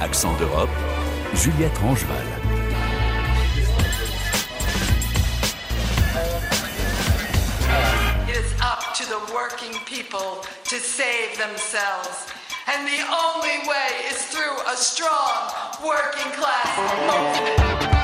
Accent d'Europe, Juliette Rangeval. It is up to the working people to save themselves. And the only way is through a strong working class movement.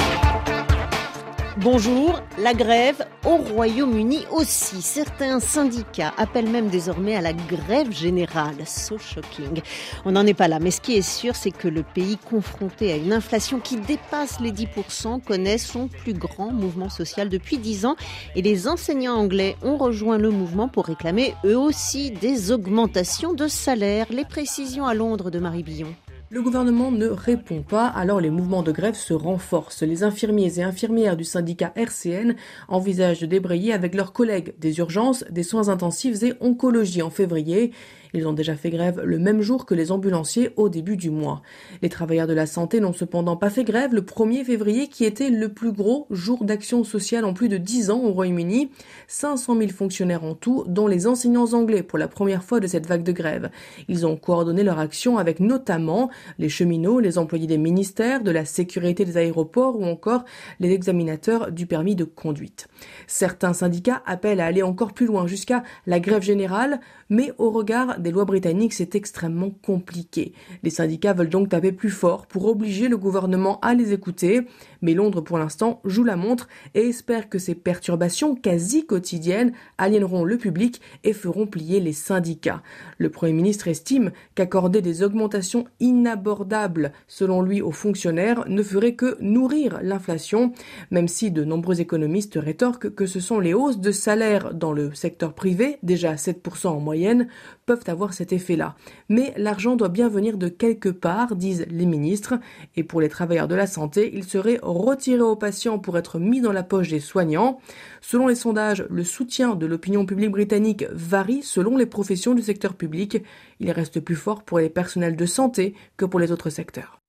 Bonjour, la grève au Royaume-Uni aussi. Certains syndicats appellent même désormais à la grève générale. So shocking. On n'en est pas là, mais ce qui est sûr, c'est que le pays confronté à une inflation qui dépasse les 10% connaît son plus grand mouvement social depuis 10 ans et les enseignants anglais ont rejoint le mouvement pour réclamer eux aussi des augmentations de salaire. Les précisions à Londres de Marie Billon. Le gouvernement ne répond pas, alors les mouvements de grève se renforcent. Les infirmiers et infirmières du syndicat RCN envisagent de débrayer avec leurs collègues des urgences, des soins intensifs et oncologie en février. Ils ont déjà fait grève le même jour que les ambulanciers au début du mois. Les travailleurs de la santé n'ont cependant pas fait grève le 1er février qui était le plus gros jour d'action sociale en plus de 10 ans au Royaume-Uni. 500 000 fonctionnaires en tout, dont les enseignants anglais pour la première fois de cette vague de grève. Ils ont coordonné leur action avec notamment les cheminots, les employés des ministères, de la sécurité des aéroports ou encore les examinateurs du permis de conduite. Certains syndicats appellent à aller encore plus loin jusqu'à la grève générale, mais au regard des lois britanniques, c'est extrêmement compliqué. Les syndicats veulent donc taper plus fort pour obliger le gouvernement à les écouter, mais Londres pour l'instant joue la montre et espère que ces perturbations quasi quotidiennes aliéneront le public et feront plier les syndicats. Le Premier ministre estime qu'accorder des augmentations inabordables, selon lui, aux fonctionnaires ne ferait que nourrir l'inflation, même si de nombreux économistes rétorquent que ce sont les hausses de salaire dans le secteur privé, déjà 7% en moyenne, peuvent cet effet-là. Mais l'argent doit bien venir de quelque part, disent les ministres, et pour les travailleurs de la santé, il serait retiré aux patients pour être mis dans la poche des soignants. Selon les sondages, le soutien de l'opinion publique britannique varie selon les professions du secteur public. Il reste plus fort pour les personnels de santé que pour les autres secteurs.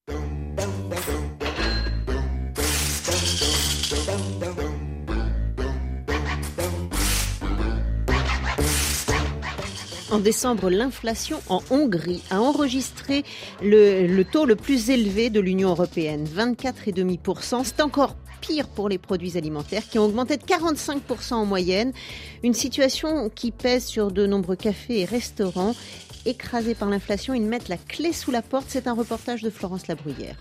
En décembre, l'inflation en Hongrie a enregistré le, taux le plus élevé de l'Union européenne, 24,5%. C'est encore pire pour les produits alimentaires qui ont augmenté de 45% en moyenne. Une situation qui pèse sur de nombreux cafés et restaurants. Écrasés par l'inflation, ils mettent la clé sous la porte. C'est un reportage de Florence Labruyère.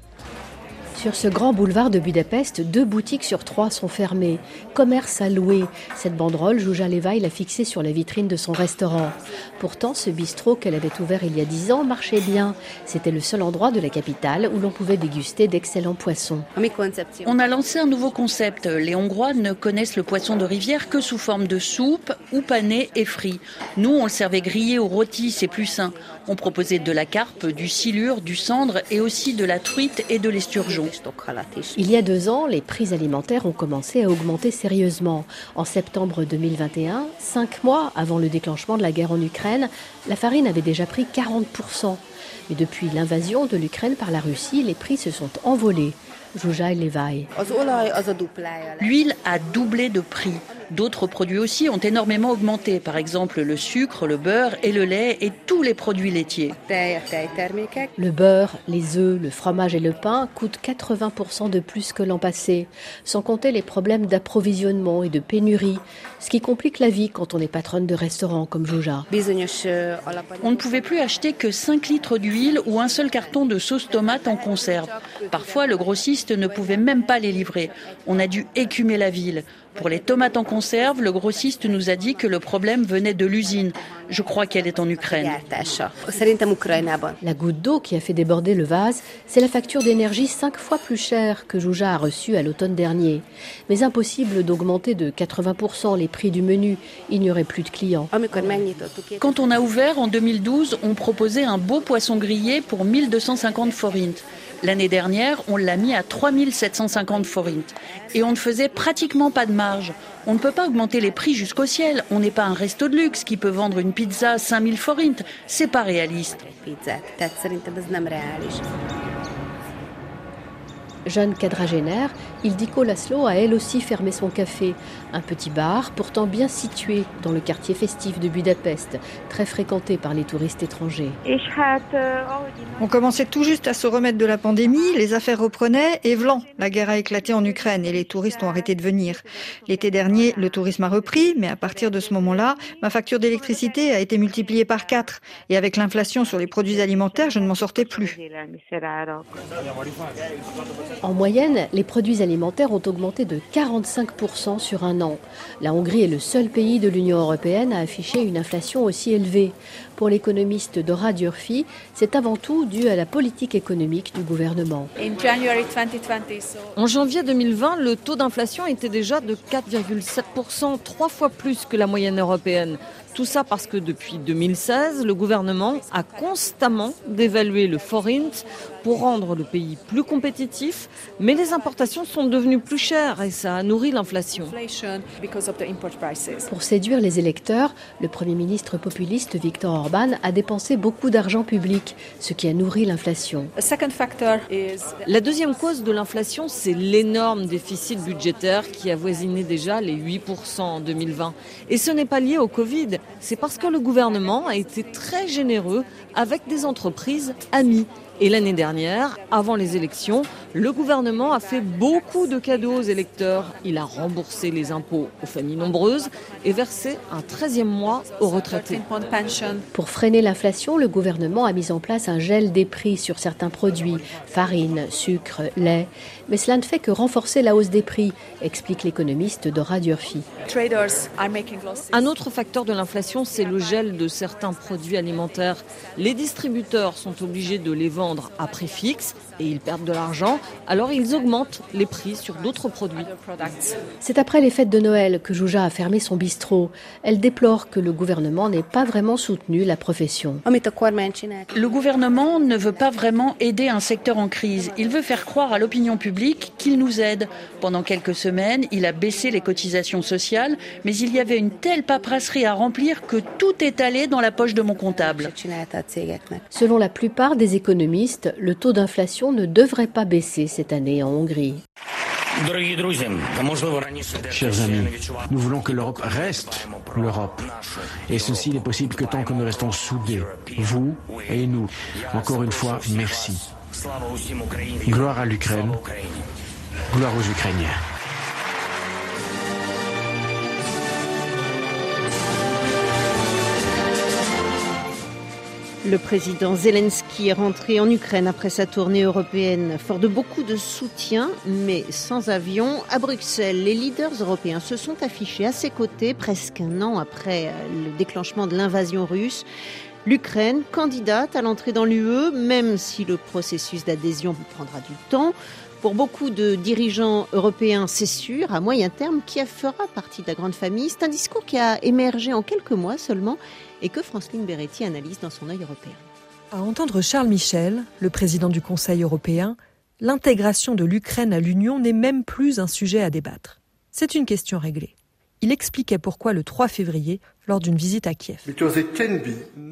Sur ce grand boulevard de Budapest, deux boutiques sur trois sont fermées. Commerce à louer. Cette banderole, Jouja Levaille l'a fixée sur la vitrine de son restaurant. Pourtant, ce bistrot qu'elle avait ouvert il y a dix ans marchait bien. C'était le seul endroit de la capitale où l'on pouvait déguster d'excellents poissons. On a lancé un nouveau concept. Les Hongrois ne connaissent le poisson de rivière que sous forme de soupe ou pané et frit. Nous, on le servait grillé ou rôti, c'est plus sain. On proposait de la carpe, du silure, du cendre et aussi de la truite et de l'esturgeon. Il y a deux ans, les prix alimentaires ont commencé à augmenter sérieusement. En septembre 2021, cinq mois avant le déclenchement de la guerre en Ukraine, la farine avait déjà pris 40%. Mais depuis l'invasion de l'Ukraine par la Russie, les prix se sont envolés. L'huile a doublé de prix. D'autres produits aussi ont énormément augmenté, par exemple le sucre, le beurre et le lait et tous les produits laitiers. Le beurre, les œufs, le fromage et le pain coûtent 80% de plus que l'an passé, sans compter les problèmes d'approvisionnement et de pénurie, ce qui complique la vie quand on est patronne de restaurant comme Jouja. On ne pouvait plus acheter que 5 litres d'huile ou un seul carton de sauce tomate en conserve. Parfois, le grossiste ne pouvait même pas les livrer. On a dû écumer la ville. Pour les tomates en conserve, le grossiste nous a dit que le problème venait de l'usine. Je crois qu'elle est en Ukraine. La goutte d'eau qui a fait déborder le vase, c'est la facture d'énergie cinq fois plus chère que Jouja a reçue à l'automne dernier. Mais impossible d'augmenter de 80% les prix du menu. Il n'y aurait plus de clients. Quand on a ouvert en 2012, on proposait un beau poisson grillé pour 1250 forints. L'année dernière, on l'a mis à 3750 forints. Et on ne faisait pratiquement pas de marge. On ne peut pas augmenter les prix jusqu'au ciel. On n'est pas un resto de luxe qui peut vendre une pizza à 5000 forints. C'est pas réaliste. Jeune quadragénaire, Ildiko Laszlo a elle aussi fermé son café, un petit bar pourtant bien situé dans le quartier festif de Budapest, très fréquenté par les touristes étrangers. On commençait tout juste à se remettre de la pandémie, les affaires reprenaient et vlan, la guerre a éclaté en Ukraine et les touristes ont arrêté de venir. L'été dernier, le tourisme a repris, mais à partir de ce moment-là, ma facture d'électricité a été multipliée par 4 et avec l'inflation sur les produits alimentaires, je ne m'en sortais plus. En moyenne, les produits alimentaires ont augmenté de 45% sur un an. La Hongrie est le seul pays de l'Union européenne à afficher une inflation aussi élevée. Pour l'économiste Dora Durfi, c'est avant tout dû à la politique économique du gouvernement. En janvier 2020, le taux d'inflation était déjà de 4,7%, trois fois plus que la moyenne européenne. Tout ça parce que depuis 2016, le gouvernement a constamment dévalué le forint pour rendre le pays plus compétitif, mais les importations sont devenues plus chères et ça a nourri l'inflation. Pour séduire les électeurs, le Premier ministre populiste Viktor Orban a dépensé beaucoup d'argent public, ce qui a nourri l'inflation. La deuxième cause de l'inflation, c'est l'énorme déficit budgétaire qui avoisinait déjà les 8% en 2020. Et ce n'est pas lié au Covid, c'est parce que le gouvernement a été très généreux avec des entreprises amies. Et l'année dernière, avant les élections, le gouvernement a fait beaucoup de cadeaux aux électeurs. Il a remboursé les impôts aux familles nombreuses et versé un 13e mois aux retraités. Pour freiner l'inflation, le gouvernement a mis en place un gel des prix sur certains produits, farine, sucre, lait. Mais cela ne fait que renforcer la hausse des prix, explique l'économiste Dora Durfi. Un autre facteur de l'inflation, c'est le gel de certains produits alimentaires. Les distributeurs sont obligés de les vendre à prix fixe et ils perdent de l'argent, alors ils augmentent les prix sur d'autres produits. C'est après les fêtes de Noël que Jouja a fermé son bistrot. Elle déplore que le gouvernement n'ait pas vraiment soutenu la profession. Le gouvernement ne veut pas vraiment aider un secteur en crise. Il veut faire croire à l'opinion publique qu'il nous aide. Pendant quelques semaines, il a baissé les cotisations sociales, mais il y avait une telle paperasserie à remplir que tout est allé dans la poche de mon comptable. Selon la plupart des économistes, le taux d'inflation ne devrait pas baisser cette année en Hongrie. Chers amis, nous voulons que l'Europe reste l'Europe. Et ceci n'est possible que tant que nous restons soudés, vous et nous. Encore une fois, merci. Gloire à l'Ukraine. Gloire aux Ukrainiens. Le président Zelensky est rentré en Ukraine après sa tournée européenne, fort de beaucoup de soutien, mais sans avion. À Bruxelles, les leaders européens se sont affichés à ses côtés presque un an après le déclenchement de l'invasion russe. L'Ukraine, candidate à l'entrée dans l'UE, même si le processus d'adhésion prendra du temps. Pour beaucoup de dirigeants européens, c'est sûr, à moyen terme, qui fera partie de la grande famille. C'est un discours qui a émergé en quelques mois seulement et que Franceline Beretti analyse dans son œil européen. À entendre Charles Michel, le président du Conseil européen, l'intégration de l'Ukraine à l'Union n'est même plus un sujet à débattre. C'est une question réglée. Il expliquait pourquoi le 3 février, lors d'une visite à Kiev.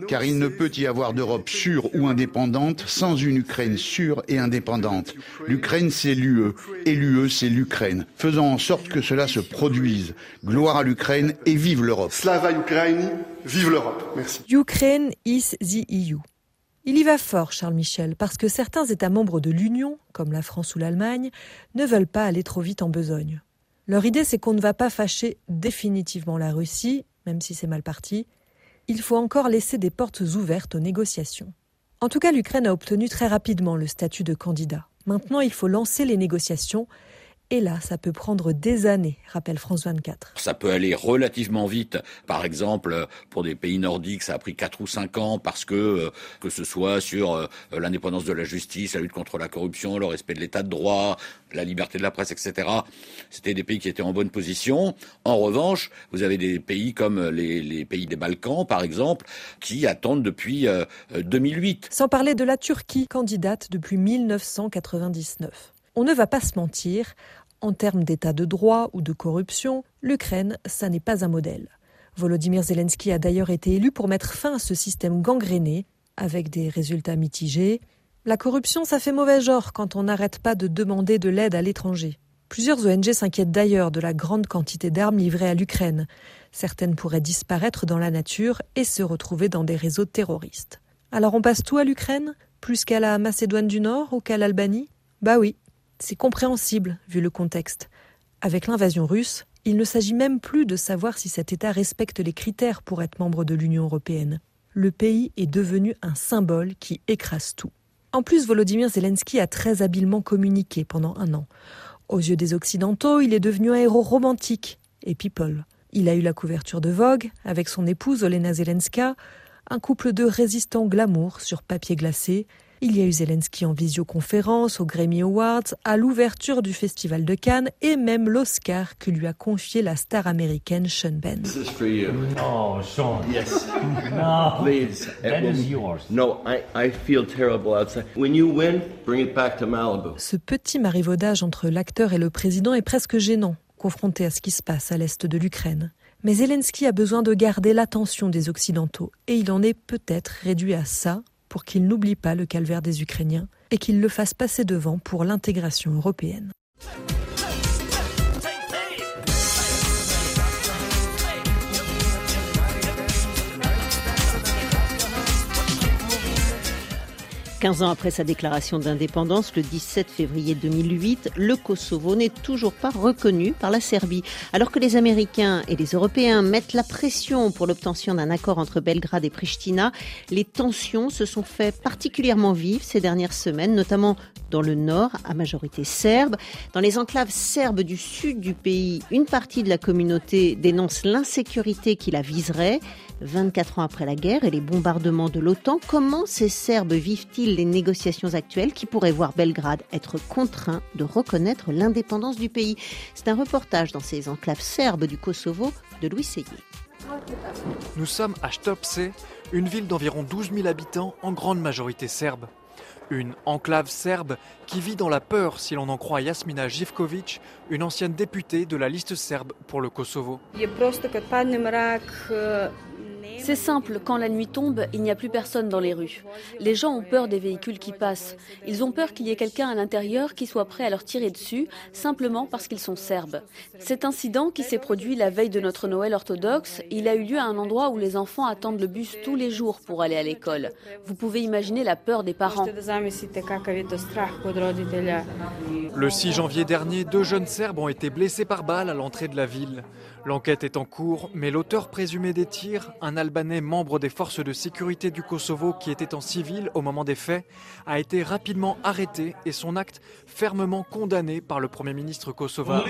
Car il ne peut y avoir d'Europe sûre ou indépendante sans une Ukraine sûre et indépendante. L'Ukraine, c'est l'UE, et l'UE, c'est l'Ukraine. Faisons en sorte que cela se produise. Gloire à l'Ukraine et vive l'Europe. Slava Ukraine, vive l'Europe. Merci. Ukraine is the EU. Il y va fort, Charles Michel, parce que certains États membres de l'Union, comme la France ou l'Allemagne, ne veulent pas aller trop vite en besogne. Leur idée, c'est qu'on ne va pas fâcher définitivement la Russie, même si c'est mal parti. Il faut encore laisser des portes ouvertes aux négociations. En tout cas, l'Ukraine a obtenu très rapidement le statut de candidat. Maintenant, il faut lancer les négociations et là, ça peut prendre des années, rappelle France 24. Ça peut aller relativement vite. Par exemple, pour des pays nordiques, ça a pris 4 ou 5 ans parce que, euh, que ce soit sur euh, l'indépendance de la justice, la lutte contre la corruption, le respect de l'état de droit, la liberté de la presse, etc. C'était des pays qui étaient en bonne position. En revanche, vous avez des pays comme les, les pays des Balkans, par exemple, qui attendent depuis 2008. Euh, Sans parler de la Turquie, candidate depuis 1999. On ne va pas se mentir, en termes d'état de droit ou de corruption, l'Ukraine, ça n'est pas un modèle. Volodymyr Zelensky a d'ailleurs été élu pour mettre fin à ce système gangréné, avec des résultats mitigés. La corruption, ça fait mauvais genre quand on n'arrête pas de demander de l'aide à l'étranger. Plusieurs ONG s'inquiètent d'ailleurs de la grande quantité d'armes livrées à l'Ukraine. Certaines pourraient disparaître dans la nature et se retrouver dans des réseaux terroristes. Alors on passe tout à l'Ukraine Plus qu'à la Macédoine du Nord ou qu'à l'Albanie? Bah oui, c'est compréhensible vu le contexte. Avec l'invasion russe, il ne s'agit même plus de savoir si cet État respecte les critères pour être membre de l'Union européenne. Le pays est devenu un symbole qui écrase tout. En plus, Volodymyr Zelensky a très habilement communiqué pendant un an. Aux yeux des Occidentaux, il est devenu un héros romantique et people. Il a eu la couverture de Vogue avec son épouse Olena Zelenska, un couple de résistants glamour sur papier glacé. Il y a eu Zelensky en visioconférence aux Grammy Awards, à l'ouverture du Festival de Cannes et même l'Oscar que lui a confié la star américaine Sean Penn. Oh, Sean. Yes. no. Please. That is yours. No, I, I feel terrible outside. When you win, bring it back to Malibu. Ce petit marivaudage entre l'acteur et le président est presque gênant, confronté à ce qui se passe à l'est de l'Ukraine. Mais Zelensky a besoin de garder l'attention des Occidentaux, et il en est peut-être réduit à ça pour qu'il n'oublie pas le calvaire des Ukrainiens et qu'il le fasse passer devant pour l'intégration européenne. 15 ans après sa déclaration d'indépendance, le 17 février 2008, le Kosovo n'est toujours pas reconnu par la Serbie. Alors que les Américains et les Européens mettent la pression pour l'obtention d'un accord entre Belgrade et Pristina, les tensions se sont fait particulièrement vives ces dernières semaines, notamment dans le nord, à majorité serbe. Dans les enclaves serbes du sud du pays, une partie de la communauté dénonce l'insécurité qui la viserait. 24 ans après la guerre et les bombardements de l'OTAN, comment ces Serbes vivent-ils les négociations actuelles qui pourraient voir Belgrade être contraint de reconnaître l'indépendance du pays? C'est un reportage dans ces enclaves serbes du Kosovo de Louis Seyé. Nous sommes à Stopse, une ville d'environ 12 000 habitants, en grande majorité serbe. Une enclave serbe qui vit dans la peur si l'on en croit Yasmina Živković, une ancienne députée de la liste serbe pour le Kosovo. C'est simple, quand la nuit tombe, il n'y a plus personne dans les rues. Les gens ont peur des véhicules qui passent. Ils ont peur qu'il y ait quelqu'un à l'intérieur qui soit prêt à leur tirer dessus, simplement parce qu'ils sont serbes. Cet incident qui s'est produit la veille de notre Noël orthodoxe, il a eu lieu à un endroit où les enfants attendent le bus tous les jours pour aller à l'école. Vous pouvez imaginer la peur des parents. Le 6 janvier dernier, deux jeunes Serbes ont été blessés par balle à l'entrée de la ville. L'enquête est en cours, mais l'auteur présumé des tirs, un Albanais membre des forces de sécurité du Kosovo qui était en civil au moment des faits, a été rapidement arrêté et son acte fermement condamné par le Premier ministre kosovar.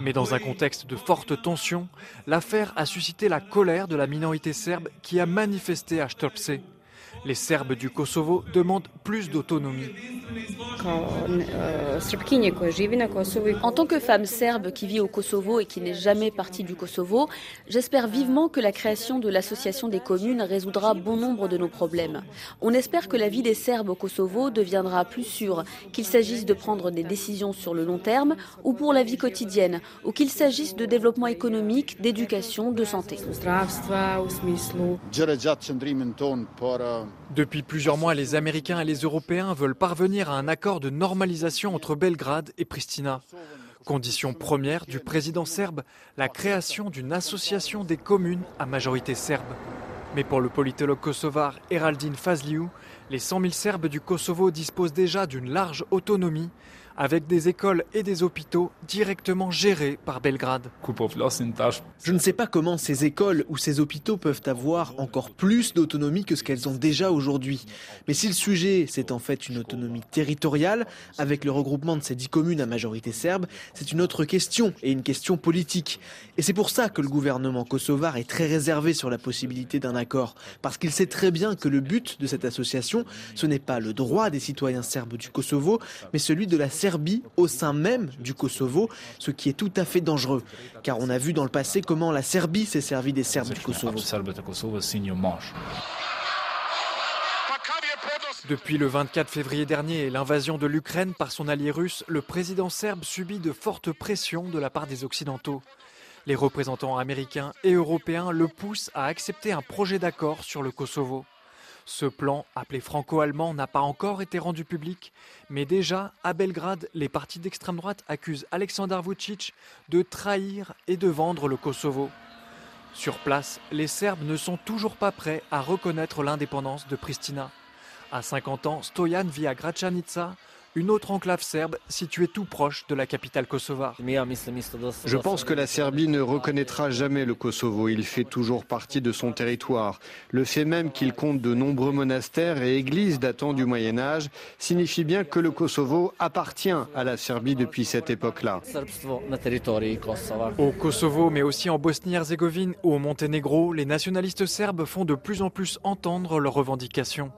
Mais dans un contexte de forte tension, l'affaire a suscité la colère de la minorité serbe qui a manifesté à Stopse. Les Serbes du Kosovo demandent plus d'autonomie. En tant que femme serbe qui vit au Kosovo et qui n'est jamais partie du Kosovo, j'espère vivement que la création de l'association des communes résoudra bon nombre de nos problèmes. On espère que la vie des Serbes au Kosovo deviendra plus sûre, qu'il s'agisse de prendre des décisions sur le long terme ou pour la vie quotidienne, ou qu'il s'agisse de développement économique, d'éducation, de santé. Depuis plusieurs mois, les Américains et les Européens veulent parvenir à un accord de normalisation entre Belgrade et Pristina. Condition première du président serbe, la création d'une association des communes à majorité serbe. Mais pour le politologue kosovar Eraldine Fazliou, les 100 000 Serbes du Kosovo disposent déjà d'une large autonomie avec des écoles et des hôpitaux directement gérés par Belgrade. Je ne sais pas comment ces écoles ou ces hôpitaux peuvent avoir encore plus d'autonomie que ce qu'elles ont déjà aujourd'hui. Mais si le sujet, c'est en fait une autonomie territoriale, avec le regroupement de ces dix communes à majorité serbe, c'est une autre question, et une question politique. Et c'est pour ça que le gouvernement kosovar est très réservé sur la possibilité d'un accord, parce qu'il sait très bien que le but de cette association, ce n'est pas le droit des citoyens serbes du Kosovo, mais celui de la Serbie au sein même du Kosovo, ce qui est tout à fait dangereux, car on a vu dans le passé comment la Serbie s'est servie des Serbes du Kosovo. Depuis le 24 février dernier et l'invasion de l'Ukraine par son allié russe, le président serbe subit de fortes pressions de la part des Occidentaux. Les représentants américains et européens le poussent à accepter un projet d'accord sur le Kosovo. Ce plan, appelé franco-allemand, n'a pas encore été rendu public, mais déjà, à Belgrade, les partis d'extrême droite accusent Aleksandar Vucic de trahir et de vendre le Kosovo. Sur place, les Serbes ne sont toujours pas prêts à reconnaître l'indépendance de Pristina. À 50 ans, Stojan vit à Gračanica, une autre enclave serbe située tout proche de la capitale kosovare. Je pense que la Serbie ne reconnaîtra jamais le Kosovo. Il fait toujours partie de son territoire. Le fait même qu'il compte de nombreux monastères et églises datant du Moyen Âge signifie bien que le Kosovo appartient à la Serbie depuis cette époque-là. Au Kosovo, mais aussi en Bosnie-Herzégovine ou au Monténégro, les nationalistes serbes font de plus en plus entendre leurs revendications.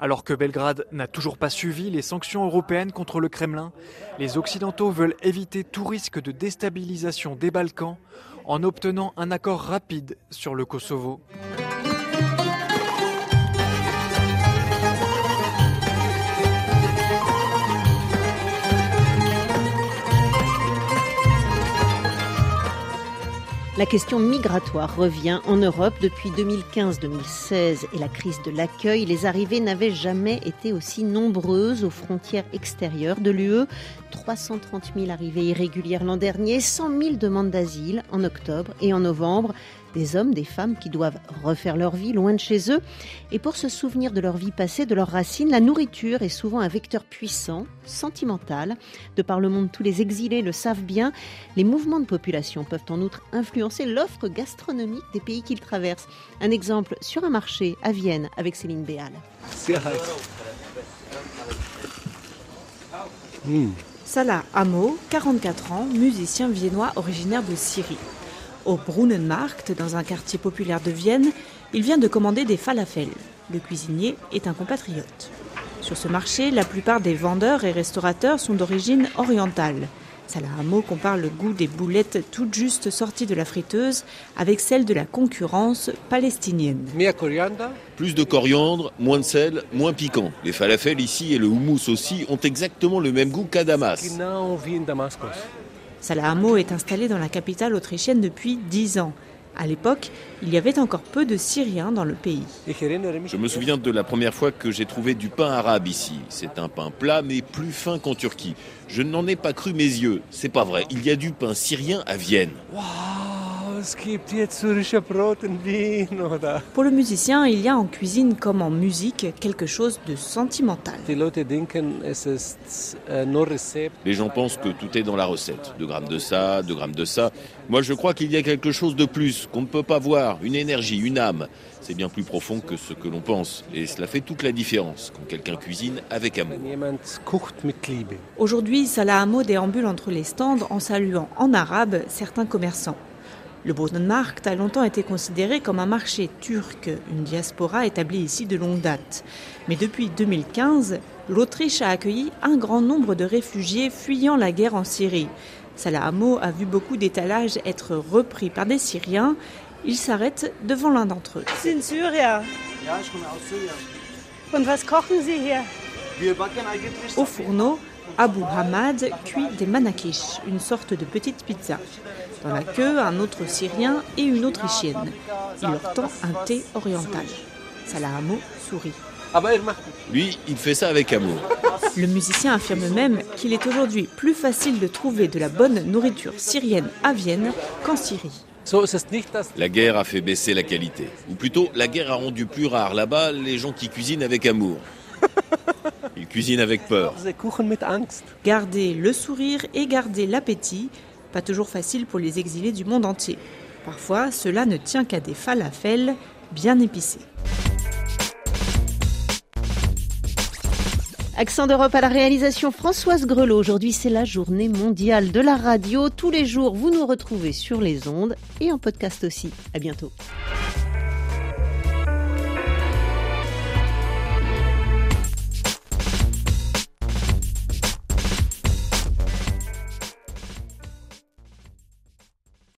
Alors que Belgrade n'a toujours pas suivi les sanctions européennes contre le Kremlin, les Occidentaux veulent éviter tout risque de déstabilisation des Balkans en obtenant un accord rapide sur le Kosovo. La question migratoire revient en Europe depuis 2015-2016 et la crise de l'accueil. Les arrivées n'avaient jamais été aussi nombreuses aux frontières extérieures de l'UE. 330 000 arrivées irrégulières l'an dernier, 100 000 demandes d'asile en octobre et en novembre des hommes, des femmes qui doivent refaire leur vie loin de chez eux. Et pour se souvenir de leur vie passée, de leurs racines, la nourriture est souvent un vecteur puissant, sentimental. De par le monde, tous les exilés le savent bien. Les mouvements de population peuvent en outre influencer l'offre gastronomique des pays qu'ils traversent. Un exemple sur un marché à Vienne avec Céline Béal. Salah Hamo, 44 ans, musicien viennois originaire de Syrie. Au Brunnenmarkt, dans un quartier populaire de Vienne, il vient de commander des falafels. Le cuisinier est un compatriote. Sur ce marché, la plupart des vendeurs et restaurateurs sont d'origine orientale. Salah Hamo compare le goût des boulettes toutes juste sorties de la friteuse avec celle de la concurrence palestinienne. Plus de coriandre, moins de sel, moins piquant. Les falafels ici et le houmous aussi ont exactement le même goût qu'à Damas. Salah Hamo est installé dans la capitale autrichienne depuis 10 ans. À l'époque, il y avait encore peu de Syriens dans le pays. Je me souviens de la première fois que j'ai trouvé du pain arabe ici. C'est un pain plat mais plus fin qu'en Turquie. Je n'en ai pas cru mes yeux. C'est pas vrai. Il y a du pain syrien à Vienne. Pour le musicien, il y a en cuisine comme en musique quelque chose de sentimental. Les gens pensent que tout est dans la recette. 2 grammes de ça, 2 grammes de ça. Moi, je crois qu'il y a quelque chose de plus qu'on ne peut pas voir. Une énergie, une âme. C'est bien plus profond que ce que l'on pense. Et cela fait toute la différence quand quelqu'un cuisine avec amour. Aujourd'hui, Salah Hamo déambule entre les stands en saluant en arabe certains commerçants. Le Bodenmarkt a longtemps été considéré comme un marché turc, une diaspora établie ici de longue date. Mais depuis 2015, l'Autriche a accueilli un grand nombre de réfugiés fuyant la guerre en Syrie. Salah Hamo a vu beaucoup d'étalages être repris par des Syriens. Il s'arrête devant l'un d'entre eux. Au fourneau, Abu Hamad cuit des manakish, une sorte de petite pizza. Dans la queue, un autre Syrien et une Autrichienne. Il leur tend un thé oriental. Salah Hamo sourit. Lui, il fait ça avec amour. Le musicien affirme même qu'il est aujourd'hui plus facile de trouver de la bonne nourriture syrienne à Vienne qu'en Syrie. La guerre a fait baisser la qualité. Ou plutôt, la guerre a rendu plus rare là-bas les gens qui cuisinent avec amour. Ils cuisinent avec peur. Garder le sourire et garder l'appétit, pas toujours facile pour les exilés du monde entier. Parfois, cela ne tient qu'à des falafels bien épicés. Accent d'Europe à la réalisation Françoise Grelot. Aujourd'hui, c'est la journée mondiale de la radio. Tous les jours, vous nous retrouvez sur les ondes et en podcast aussi. À bientôt.